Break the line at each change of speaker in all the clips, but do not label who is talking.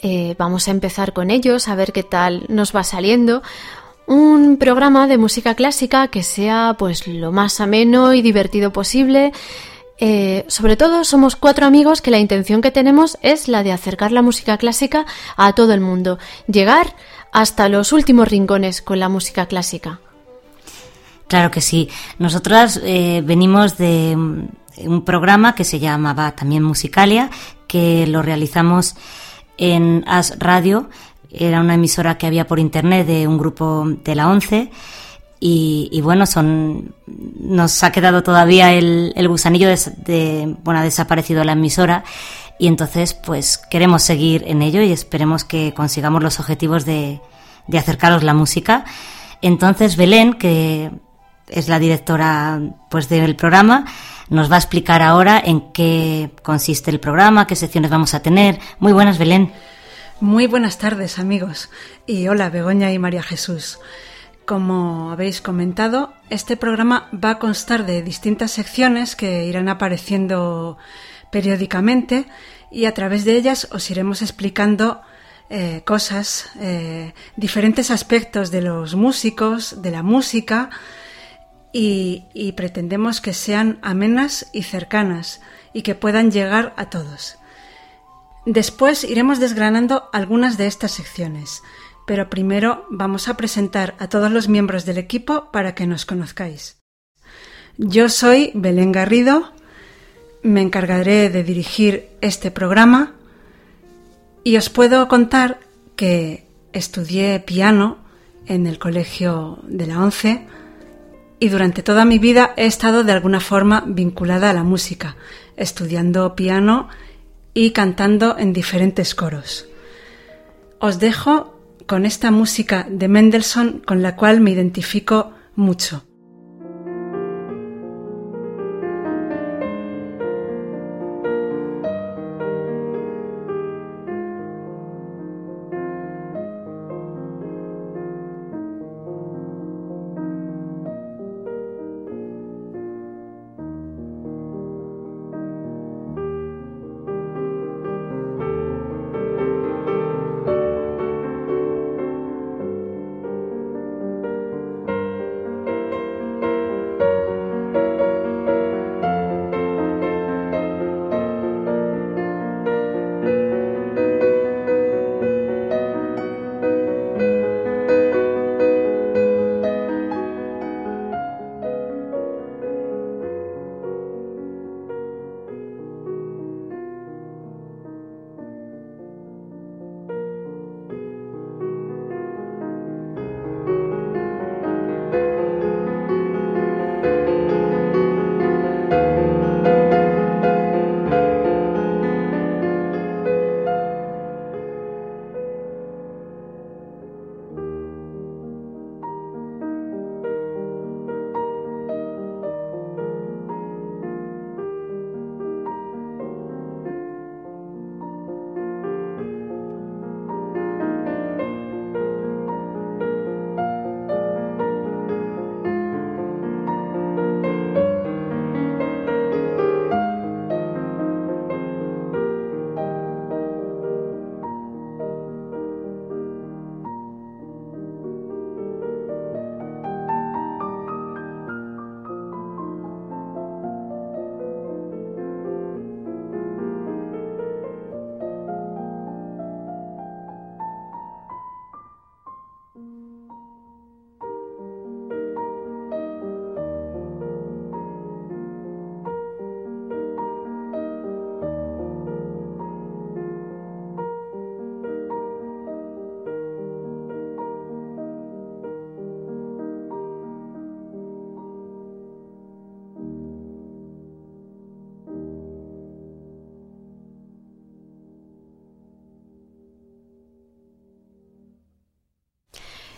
eh, vamos a empezar con ellos, a ver qué tal nos va saliendo, un programa de música clásica que sea pues lo más ameno y divertido posible. Eh, sobre todo somos cuatro amigos que la intención que tenemos es la de acercar la música clásica a todo el mundo, llegar hasta los últimos rincones con la música clásica.
Claro que sí. Nosotras eh, venimos de un programa que se llamaba también Musicalia, que lo realizamos en As Radio. Era una emisora que había por internet de un grupo de la ONCE. Y, bueno, son nos ha quedado todavía el, el gusanillo de, de- bueno, ha desaparecido la emisora y entonces pues queremos seguir en ello y esperemos que consigamos los objetivos de, de acercaros la música. Entonces Belén, que es la directora pues del programa, nos va a explicar ahora en qué consiste el programa, qué secciones vamos a tener. Muy buenas, Belén.
Muy buenas tardes amigos y hola Begoña y María Jesús. Como habéis comentado, este programa va a constar de distintas secciones que irán apareciendo periódicamente y a través de ellas os iremos explicando eh, cosas, eh, diferentes aspectos de los músicos, de la música y, pretendemos que sean amenas y cercanas y que puedan llegar a todos. Después iremos desgranando algunas de estas secciones, pero primero vamos a presentar a todos los miembros del equipo para que nos conozcáis. Yo soy Belén Garrido, me encargaré de dirigir este programa y os puedo contar que estudié piano en el colegio de la ONCE y durante toda mi vida he estado de alguna forma vinculada a la música, estudiando piano y cantando en diferentes coros. Os dejo con esta música de Mendelssohn con la cual me identifico mucho.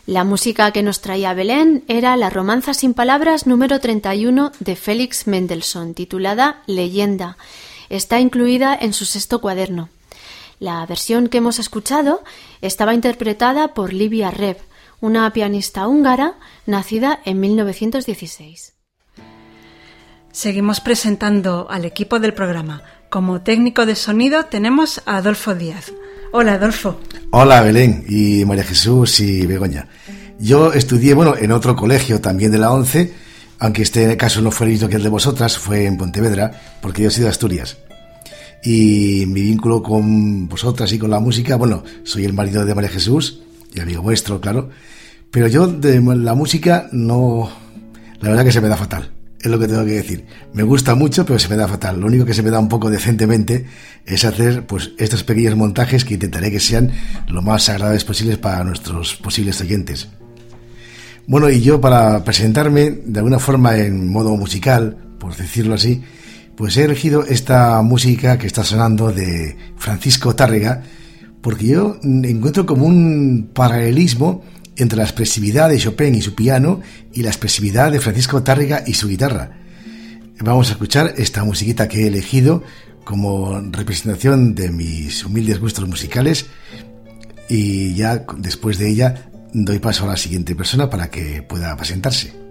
La música que nos traía Belén era la Romanza sin Palabras número 31 de Félix Mendelssohn, titulada Leyenda. Está incluida en su sexto cuaderno. La versión que hemos escuchado estaba interpretada por Livia Reb, una pianista húngara nacida en 1916.
Seguimos presentando al equipo del programa. Como técnico de sonido tenemos a Adolfo Díaz. Hola, Adolfo.
Hola, Belén y María Jesús y Begoña. Yo estudié, bueno, en otro colegio también de la ONCE, aunque este caso no fue el mismo que el de vosotras, fue en Pontevedra, porque yo soy de Asturias. Y mi vínculo con vosotras y con la música, bueno, soy el marido de María Jesús y amigo vuestro, claro. Pero yo de la música no, la verdad que se me da fatal es lo que tengo que decir. Me gusta mucho, pero se me da fatal. Lo único que se me da un poco decentemente es hacer pues estos pequeños montajes que intentaré que sean lo más agradables posibles para nuestros posibles oyentes. Bueno, y yo para presentarme de alguna forma en modo musical, por decirlo así, pues he elegido esta música que está sonando de Francisco Tárrega, porque yo encuentro como un paralelismo entre la expresividad de Chopin y su piano y la expresividad de Francisco Tárrega y su guitarra. Vamos a escuchar esta musiquita que he elegido como representación de mis humildes gustos musicales y ya después de ella doy paso a la siguiente persona para que pueda presentarse.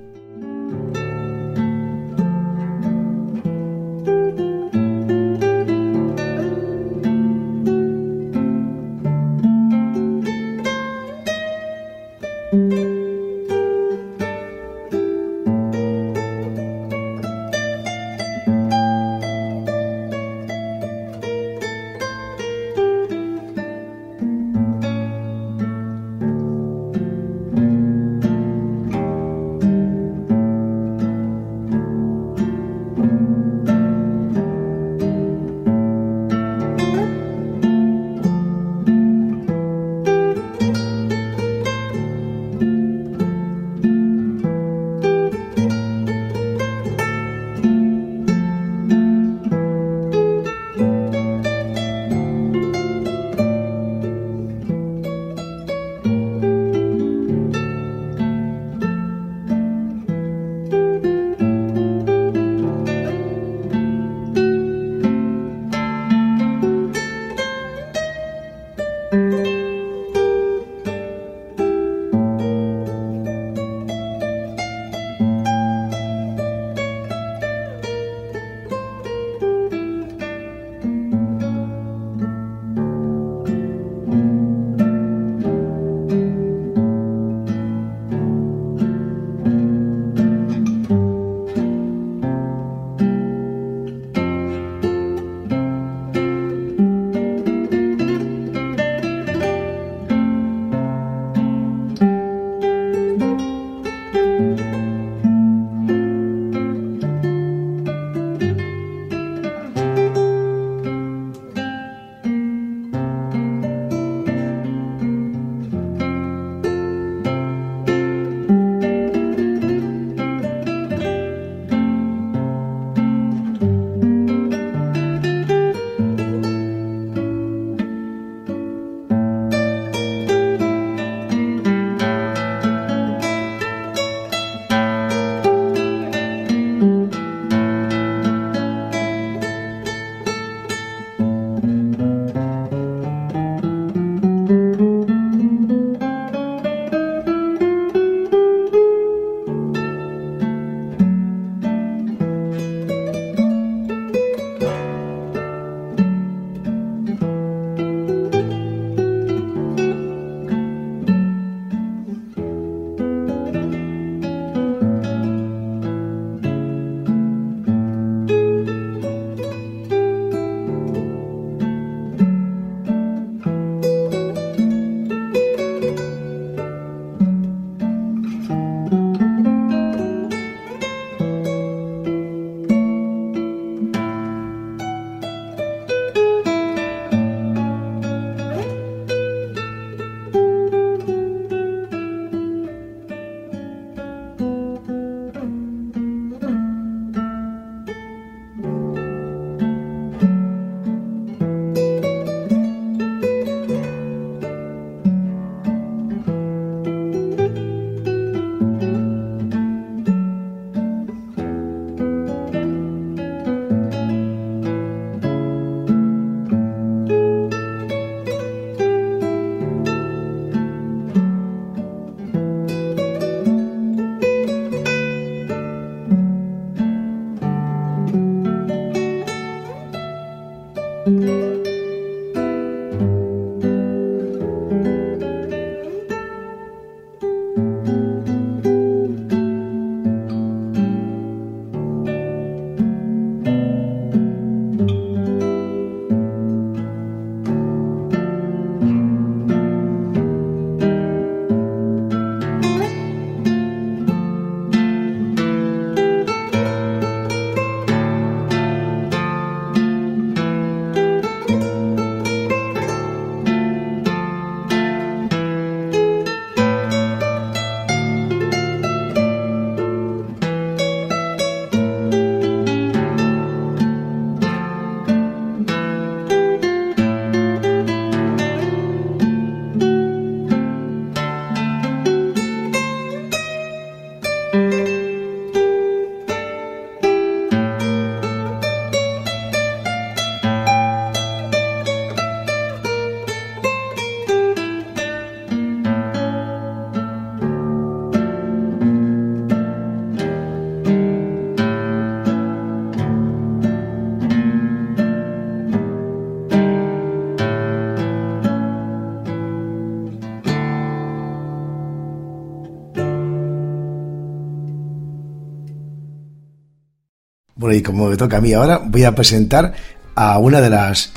Y como me toca a mí ahora, voy a presentar a una de las,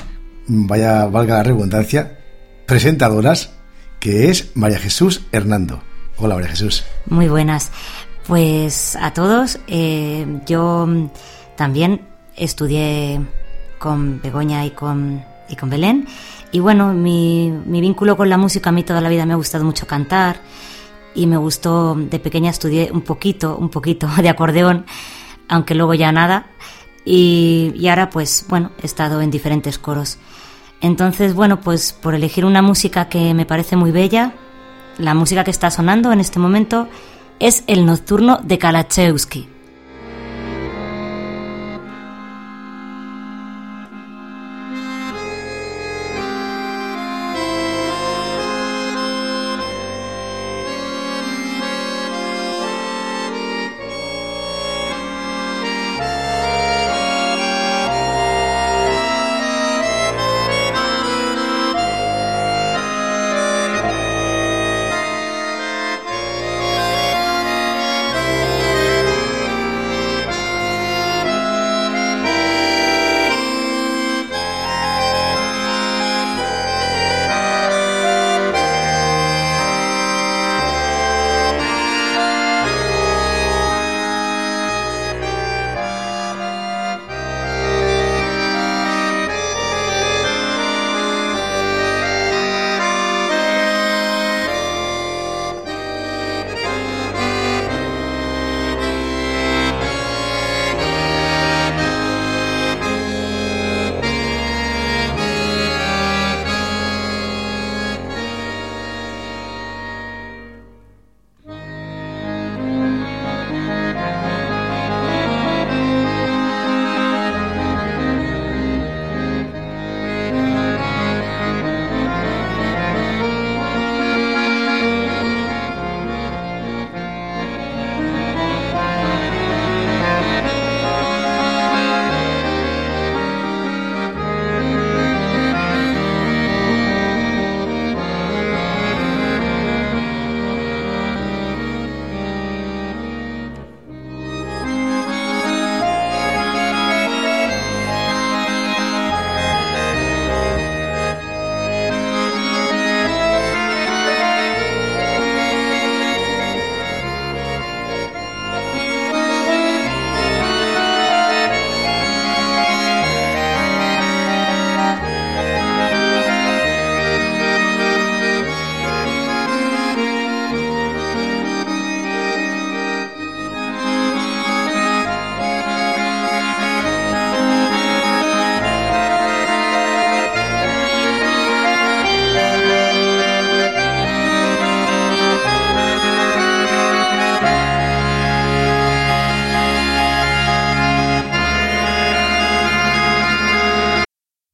vaya, valga la redundancia, presentadoras, que es María Jesús Hernando. Hola, María Jesús.
Muy buenas. Pues a todos, eh, yo también estudié con Begoña y con, y con Belén. Y bueno, mi, mi vínculo con la música, a mí toda la vida me ha gustado mucho cantar y me gustó, de pequeña estudié un poquito, un poquito de acordeón, aunque luego ya nada. Y, ahora pues bueno, he estado en diferentes coros. Entonces, bueno, pues por elegir una música que me parece muy bella, la música que está sonando en este momento es el nocturno de Kalachewski.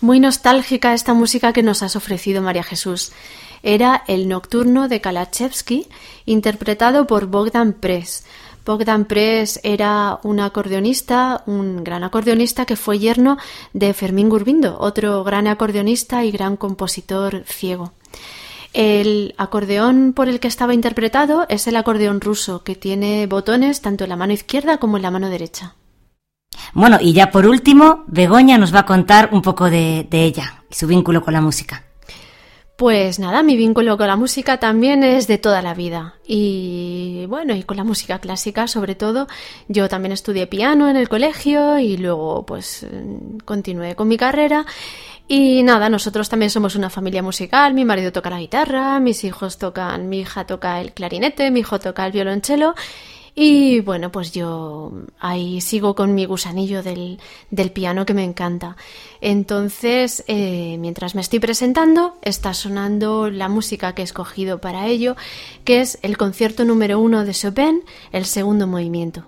Muy nostálgica esta música que nos has ofrecido, María Jesús. Era el Nocturno de Kalachevsky, interpretado por Bogdan Press. Bogdan Press era un acordeonista, un gran acordeonista que fue yerno de Fermín Gurbindo, otro gran acordeonista y gran compositor ciego. El acordeón por el que estaba interpretado es el acordeón ruso, que tiene botones tanto en la mano izquierda como en la mano derecha.
Bueno, y ya por último, Begoña nos va a contar un poco de, ella y su vínculo con la música.
Pues nada, mi vínculo con la música también es de toda la vida. Y bueno, y con la música clásica sobre todo. Yo también estudié piano en el colegio y luego pues continué con mi carrera. Y nada, nosotros también somos una familia musical. Mi marido toca la guitarra, mis hijos tocan, mi hija toca el clarinete, mi hijo toca el violonchelo. Y bueno, pues yo ahí sigo con mi gusanillo del, piano que me encanta. Entonces, eh, mientras me estoy presentando, está sonando la música que he escogido para ello, que es el concierto número uno de Chopin, el segundo movimiento.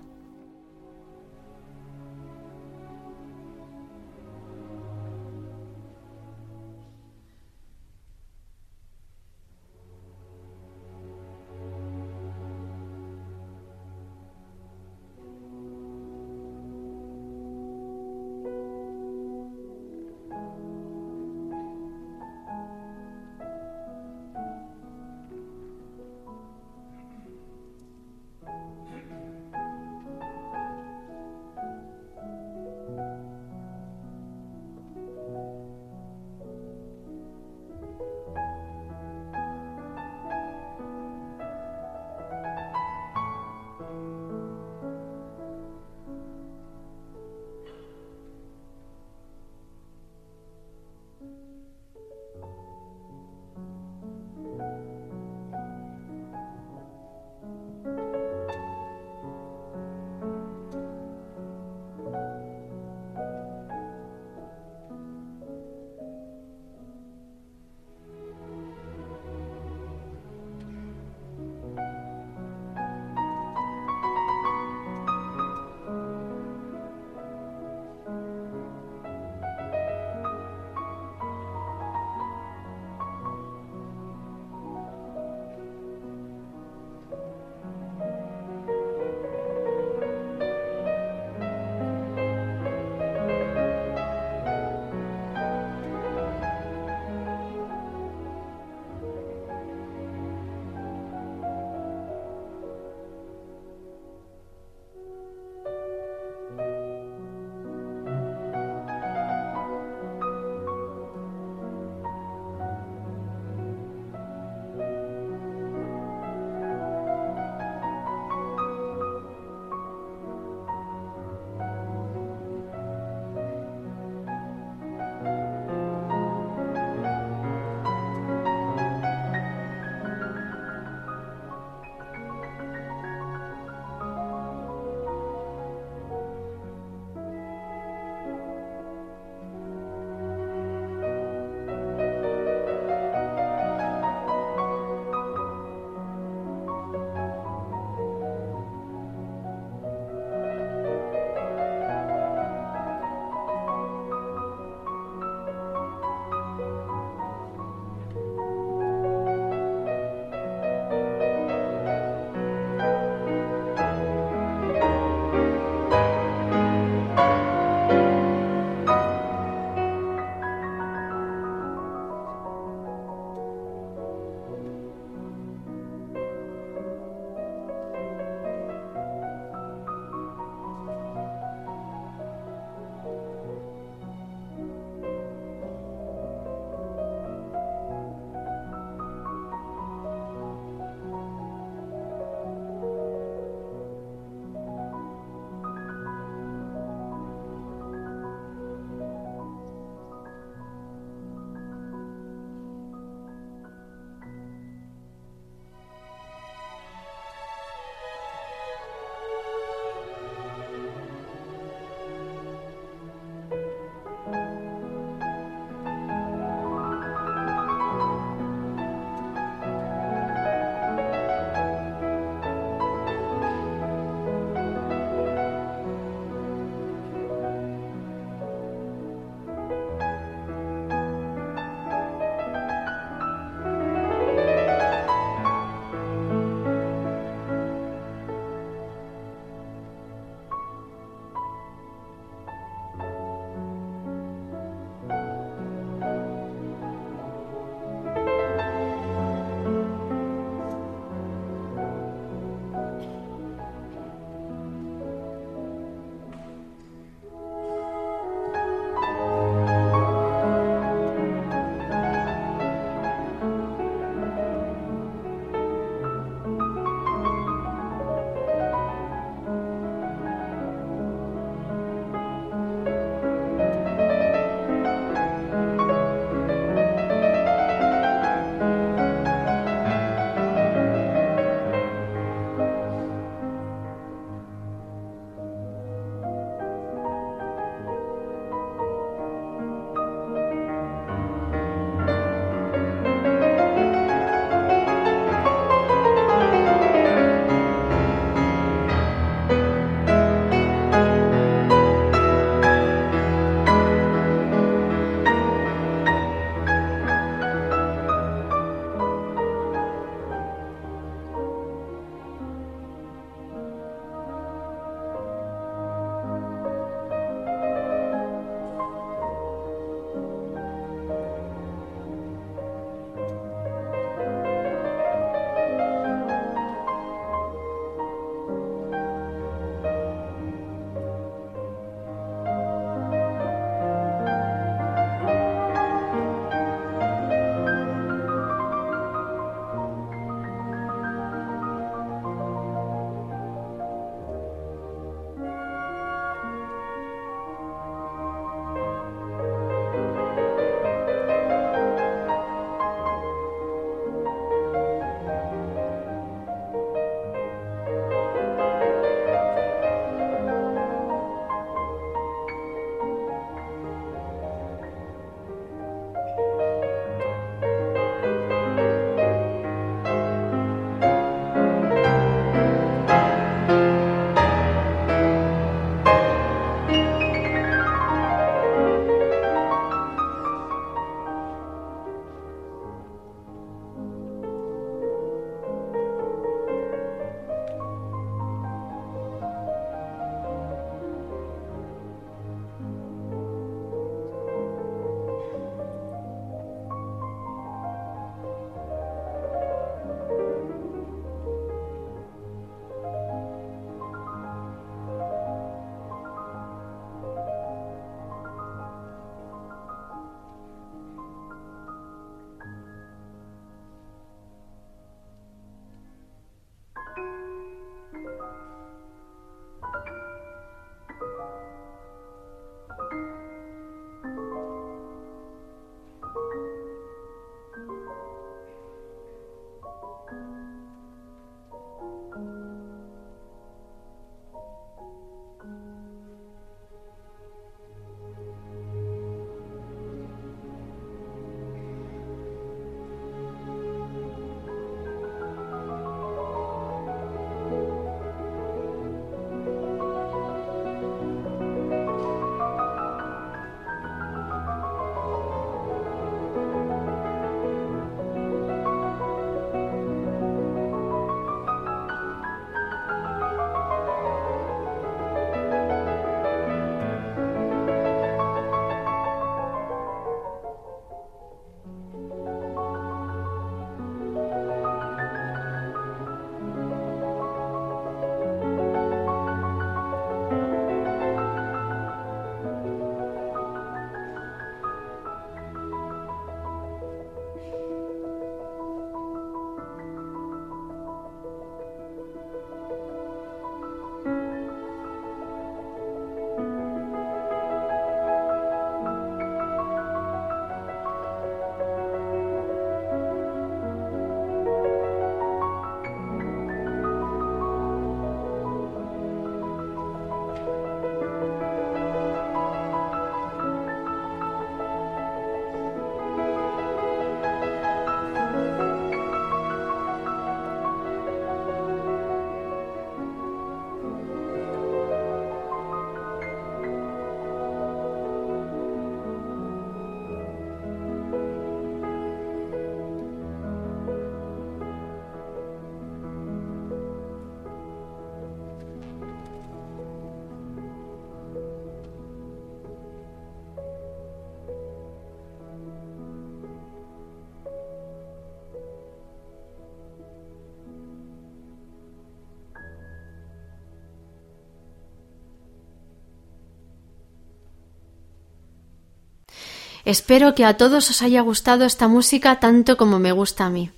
Espero que a todos os haya gustado esta música tanto como me gusta a mí.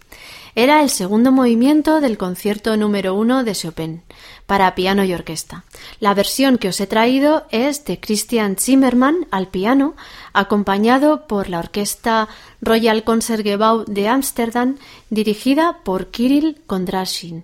Era el segundo movimiento del concierto número uno de Chopin, para piano y orquesta. La versión que os he traído es de Christian Zimmermann al piano, acompañado por la orquesta Royal Concertgebouw de Ámsterdam, dirigida por Kirill Kondrashin.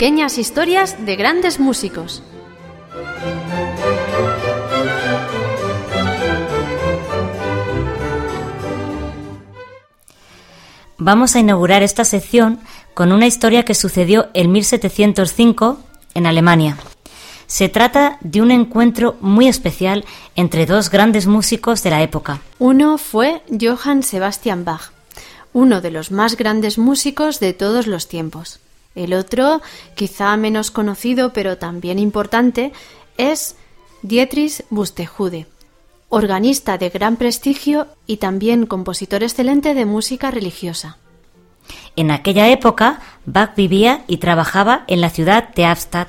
Pequeñas historias de grandes músicos.
Vamos a inaugurar esta sección con una historia que sucedió en 1705 en Alemania. Se trata de un encuentro muy especial entre dos grandes músicos de la época.
Uno fue Johann Sebastian Bach, uno de los más grandes músicos de todos los tiempos. El otro, quizá menos conocido pero también importante, es Dietrich Bustejude, organista de gran prestigio y también compositor excelente de música religiosa.
En aquella época, Bach vivía y trabajaba en la ciudad de Abstadt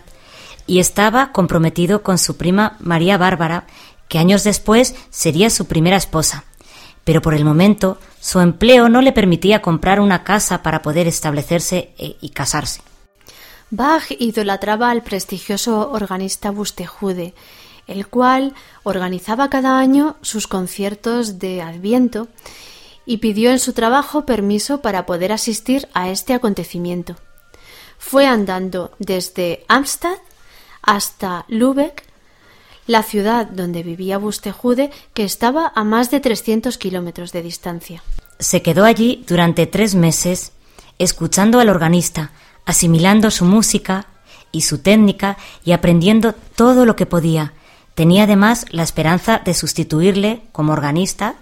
y estaba comprometido con su prima María Bárbara, que años después sería su primera esposa. Pero por el momento su empleo no le permitía comprar una casa para poder establecerse eh, y casarse.
Bach idolatraba al prestigioso organista Bustejude, el cual organizaba cada año sus conciertos de Adviento y pidió en su trabajo permiso para poder asistir a este acontecimiento. Fue andando desde Amstad hasta Lübeck la ciudad donde vivía Bustejude, que estaba a más de 300 kilómetros de distancia.
Se quedó allí durante tres meses, escuchando al organista, asimilando su música y su técnica y aprendiendo todo lo que podía. Tenía además la esperanza de sustituirle como organista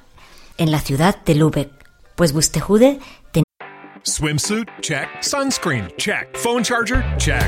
en la ciudad de Lübeck, pues Bustejude tenía.
Swimsuit? Check. Sunscreen? Check. Phone charger? Check.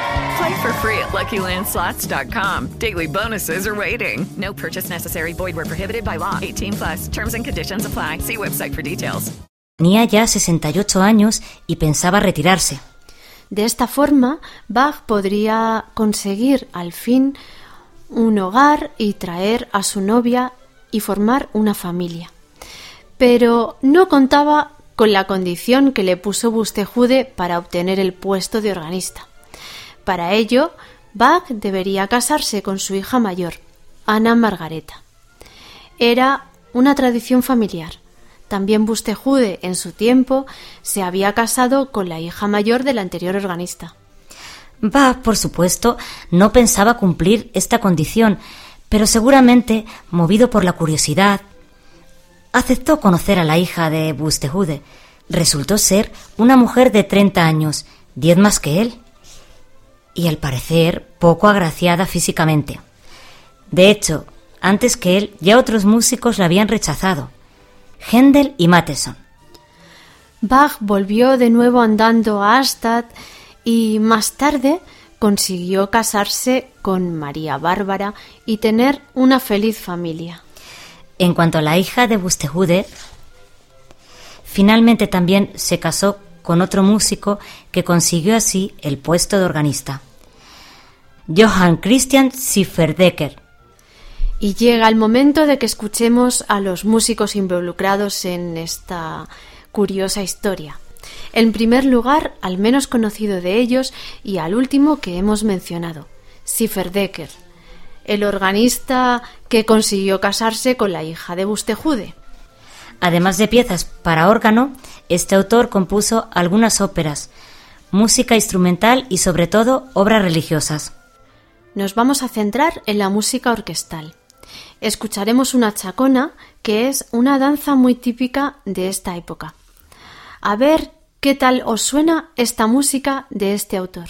Play for free at LuckyLandSlots.com. Daily bonuses are waiting. No purchase necessary. Void were prohibited by law. 18 plus. Terms and conditions apply. See website for details.
Tenía ya 68 años y pensaba retirarse.
De esta forma, Bach podría conseguir al fin un hogar y traer a su novia y formar una familia. Pero no contaba con la condición que le puso Bustejude para obtener el puesto de organista. Para ello, Bach debería casarse con su hija mayor, Ana Margareta. Era una tradición familiar. También Bustejude, en su tiempo, se había casado con la hija mayor del anterior organista.
Bach, por supuesto, no pensaba cumplir esta condición, pero seguramente, movido por la curiosidad, aceptó conocer a la hija de Bustejude. Resultó ser una mujer de 30 años, diez más que él. Y al parecer poco agraciada físicamente. De hecho, antes que él, ya otros músicos la habían rechazado, Händel y Matheson.
Bach volvió de nuevo andando a Astad y más tarde consiguió casarse con María Bárbara y tener una feliz familia.
En cuanto a la hija de Bustejude, finalmente también se casó con otro músico que consiguió así el puesto de organista. Johann Christian Schifferdecker.
Y llega el momento de que escuchemos a los músicos involucrados en esta curiosa historia. En primer lugar, al menos conocido de ellos y al último que hemos mencionado, Schifferdecker, el organista que consiguió casarse con la hija de Bustejude.
Además de piezas para órgano, este autor compuso algunas óperas, música instrumental y sobre todo obras religiosas.
Nos vamos a centrar en la música orquestal. Escucharemos una chacona, que es una danza muy típica de esta época. A ver qué tal os suena esta música de este autor.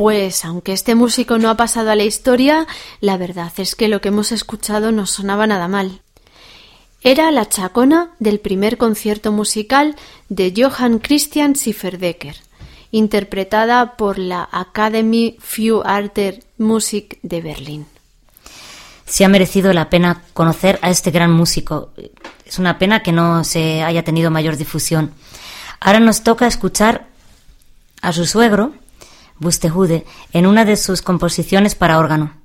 Pues aunque este músico no ha pasado a la historia, la verdad es que lo que hemos escuchado no sonaba nada mal. Era la chacona del primer concierto musical de Johann Christian Schifferdecker interpretada por la Academy für Arte Musik de Berlín.
Sí ha merecido la pena conocer a este gran músico. Es una pena que no se haya tenido mayor difusión. Ahora nos toca escuchar a su suegro, Bustejude, en una de sus composiciones para órgano.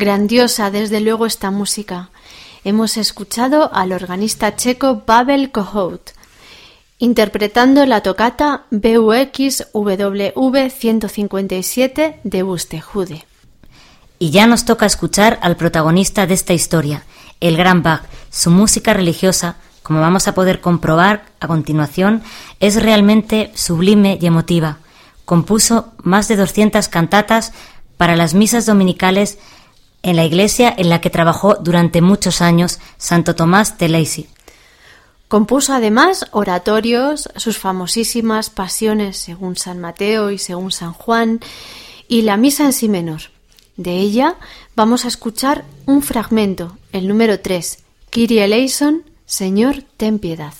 Grandiosa, desde luego, esta música. Hemos escuchado al organista checo Babel Kohout, interpretando la tocata BUX WV 157 de Bustejude.
Y ya nos toca escuchar al protagonista de esta historia, el gran Bach. Su música religiosa, como vamos a poder comprobar a continuación, es realmente sublime y emotiva. Compuso más de 200 cantatas para las misas dominicales en la iglesia en la que trabajó durante muchos años Santo Tomás de Lacey.
Compuso además oratorios, sus famosísimas pasiones según San Mateo y según San Juan, y la misa en sí menor. De ella vamos a escuchar un fragmento, el número 3, Kyrie eleison, Señor, ten piedad.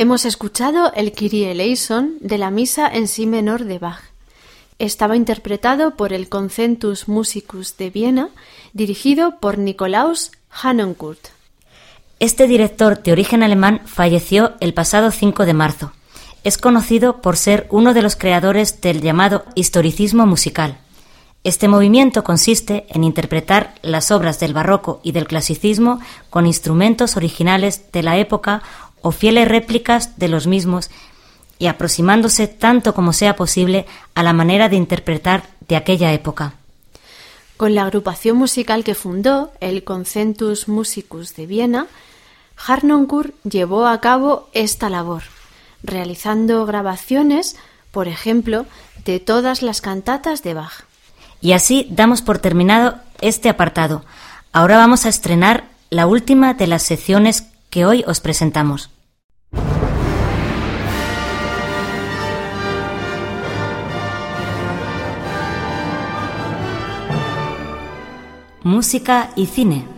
Hemos escuchado el Kyrie eleison de la misa en si menor de Bach. Estaba interpretado por el Concentus Musicus de Viena, dirigido por Nikolaus Hannenkurt.
Este director de origen alemán falleció el pasado 5 de marzo. Es conocido por ser uno de los creadores del llamado historicismo musical. Este movimiento consiste en interpretar las obras del barroco y del clasicismo con instrumentos originales de la época o fieles réplicas de los mismos y aproximándose tanto como sea posible a la manera de interpretar de aquella época.
Con la agrupación musical que fundó, el Concentus Musicus de Viena, Harnoncourt llevó a cabo esta labor, realizando grabaciones, por ejemplo, de todas las cantatas de Bach.
Y así damos por terminado este apartado. Ahora vamos a estrenar la última de las secciones que hoy os presentamos. música y cine.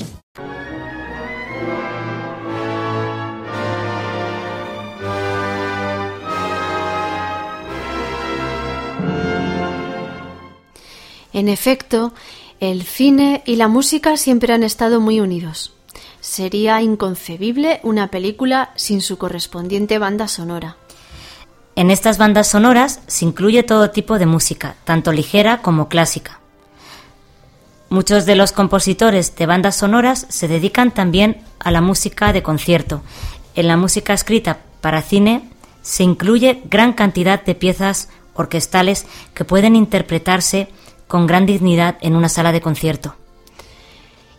En efecto, el cine y la música siempre han estado muy unidos. Sería inconcebible una película sin su correspondiente banda sonora.
En estas bandas sonoras se incluye todo tipo de música, tanto ligera como clásica. Muchos de los compositores de bandas sonoras se dedican también a la música de concierto. En la música escrita para cine se incluye gran cantidad de piezas orquestales que pueden interpretarse con gran dignidad en una sala de concierto.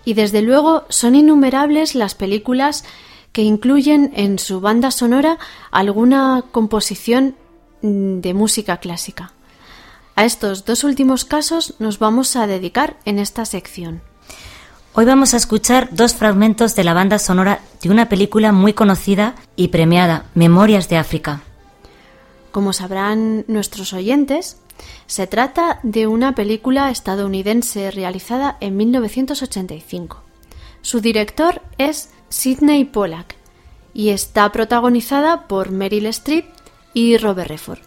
Y desde luego son innumerables las películas que incluyen en su banda sonora alguna composición mm, de música clásica. A estos dos últimos casos nos vamos a dedicar en esta sección.
Hoy vamos a escuchar dos fragmentos de la banda sonora de una película muy conocida y premiada, Memorias de África.
Como sabrán nuestros oyentes, se trata de una película estadounidense realizada en 1985. Su director es Sidney Pollack y está protagonizada por Meryl Streep y Robert Redford.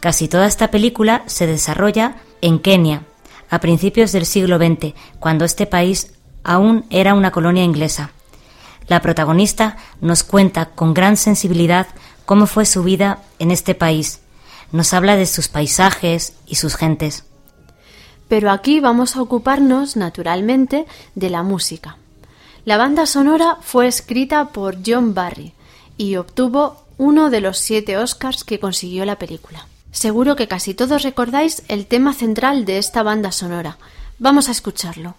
Casi toda esta película se desarrolla en Kenia, a principios del siglo XX, cuando este país aún era una colonia inglesa. La protagonista nos cuenta con gran sensibilidad cómo fue su vida en este país nos habla de sus paisajes y sus gentes.
Pero aquí vamos a ocuparnos, naturalmente, de la música. La banda sonora fue escrita por John Barry y obtuvo uno de los siete Oscars que consiguió la película. Seguro que casi todos recordáis el tema central de esta banda sonora. Vamos a escucharlo.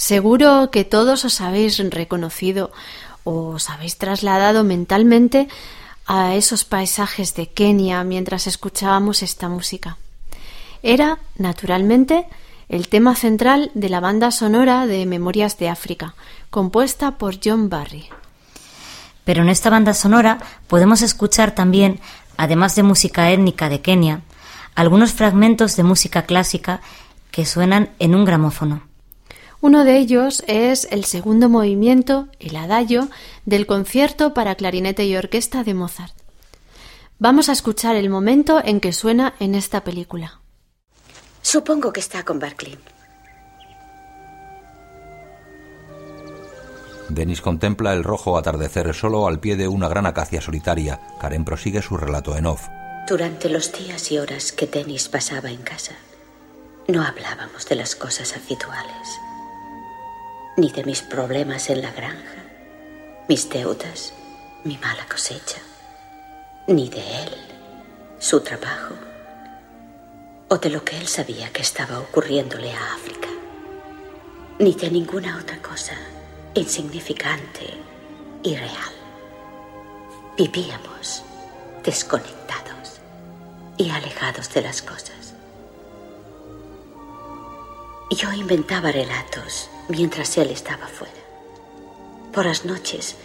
Seguro que todos os habéis reconocido o os habéis trasladado mentalmente a esos paisajes de Kenia mientras escuchábamos esta música. Era, naturalmente, el tema central de la banda sonora de Memorias de África, compuesta por John Barry.
Pero en esta banda sonora podemos escuchar también, además de música étnica de Kenia, algunos fragmentos de música clásica que suenan en un gramófono.
Uno de ellos es el segundo movimiento, el adagio, del concierto para clarinete y orquesta de Mozart. Vamos a escuchar el momento en que suena en esta película.
Supongo que está con Barclay.
Denis contempla el rojo atardecer solo al pie de una gran acacia solitaria. Karen prosigue su relato en off.
Durante los días y horas que Denis pasaba en casa, no hablábamos de las cosas habituales, ni de mis problemas en la granja, mis deudas, mi mala cosecha, ni de él, su trabajo, o de lo que él sabía que estaba ocurriéndole a África, ni de ninguna otra cosa insignificante y real. Vivíamos desconectados y alejados de las cosas. Yo inventaba relatos mientras él estaba fuera. Por las noches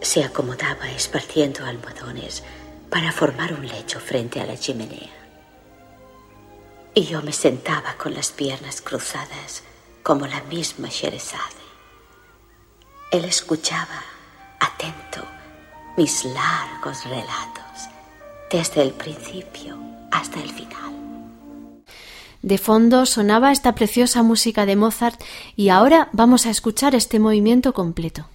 se acomodaba esparciendo almohadones para formar un lecho frente a la chimenea. Y yo me sentaba con las piernas cruzadas como la misma Sherezade. Él escuchaba, atento, mis largos relatos, desde el principio hasta el final.
De fondo sonaba esta preciosa música de Mozart y ahora vamos a escuchar este movimiento completo.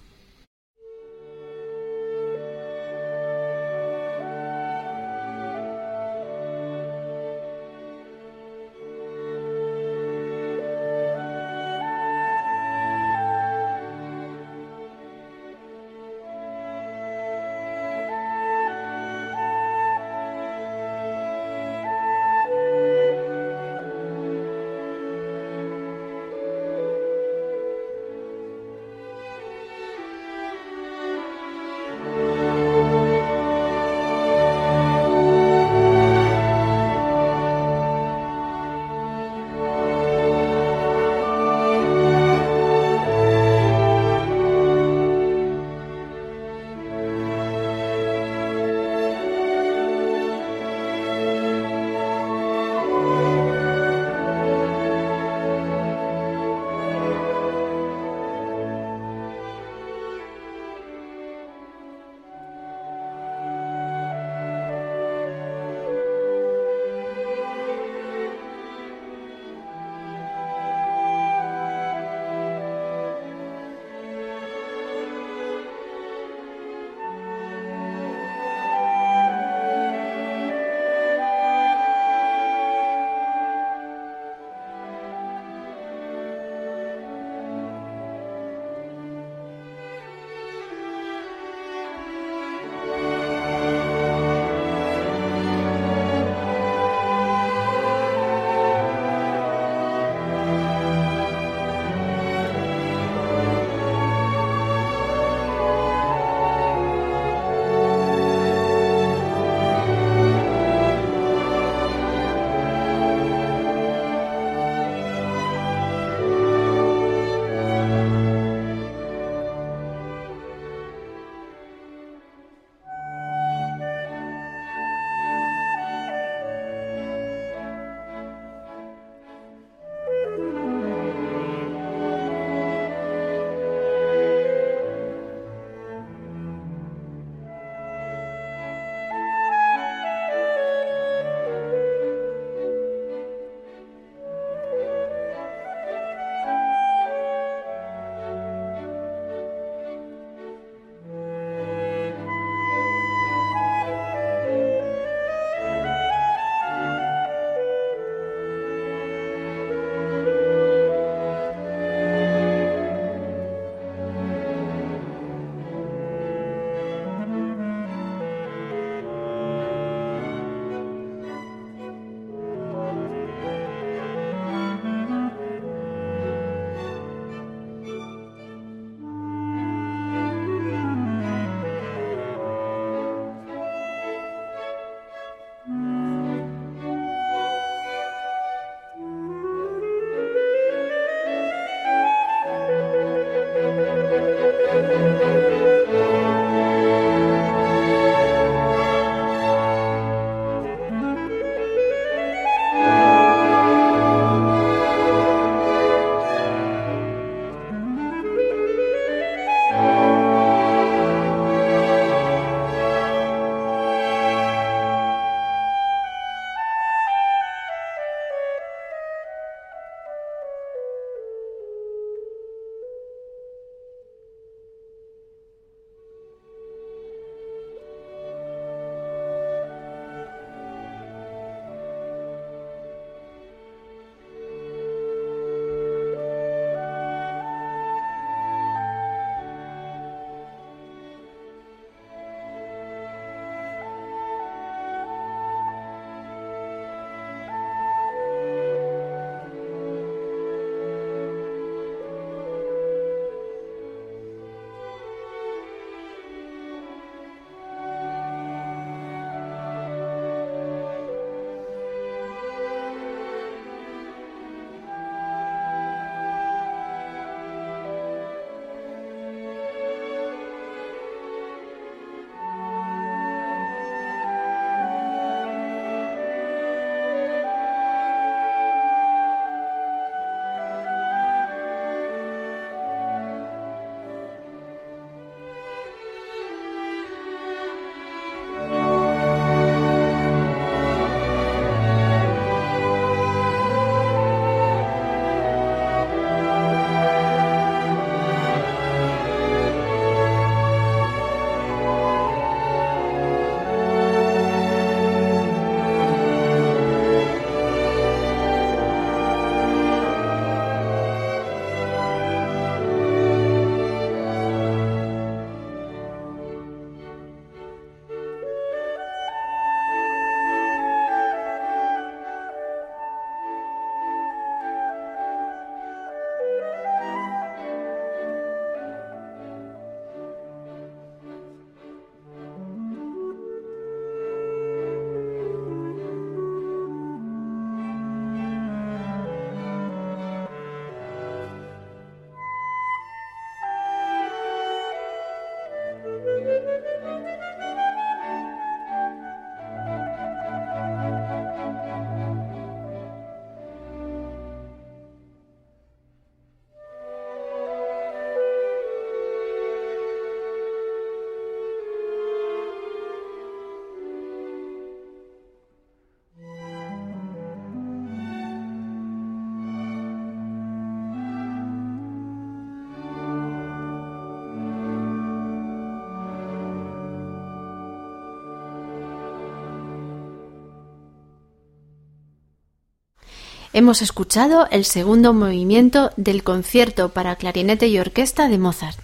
Hemos escuchado el segundo movimiento del concierto para clarinete y orquesta de Mozart.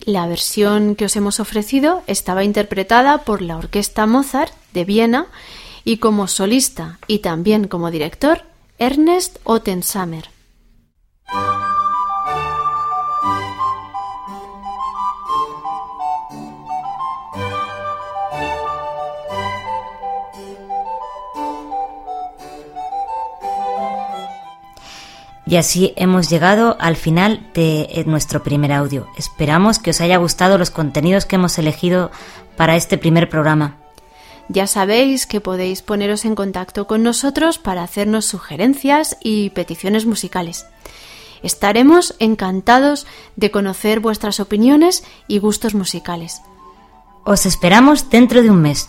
La versión que os hemos ofrecido estaba interpretada por la Orquesta Mozart de Viena y como solista y también como director Ernest Ottensamer.
Y así hemos llegado al final de eh, nuestro primer audio. Esperamos que os haya gustado los contenidos que hemos elegido para este primer programa.
Ya sabéis que podéis poneros en contacto con nosotros para hacernos sugerencias y peticiones musicales. Estaremos encantados de conocer vuestras opiniones y gustos musicales.
Os esperamos dentro de un mes.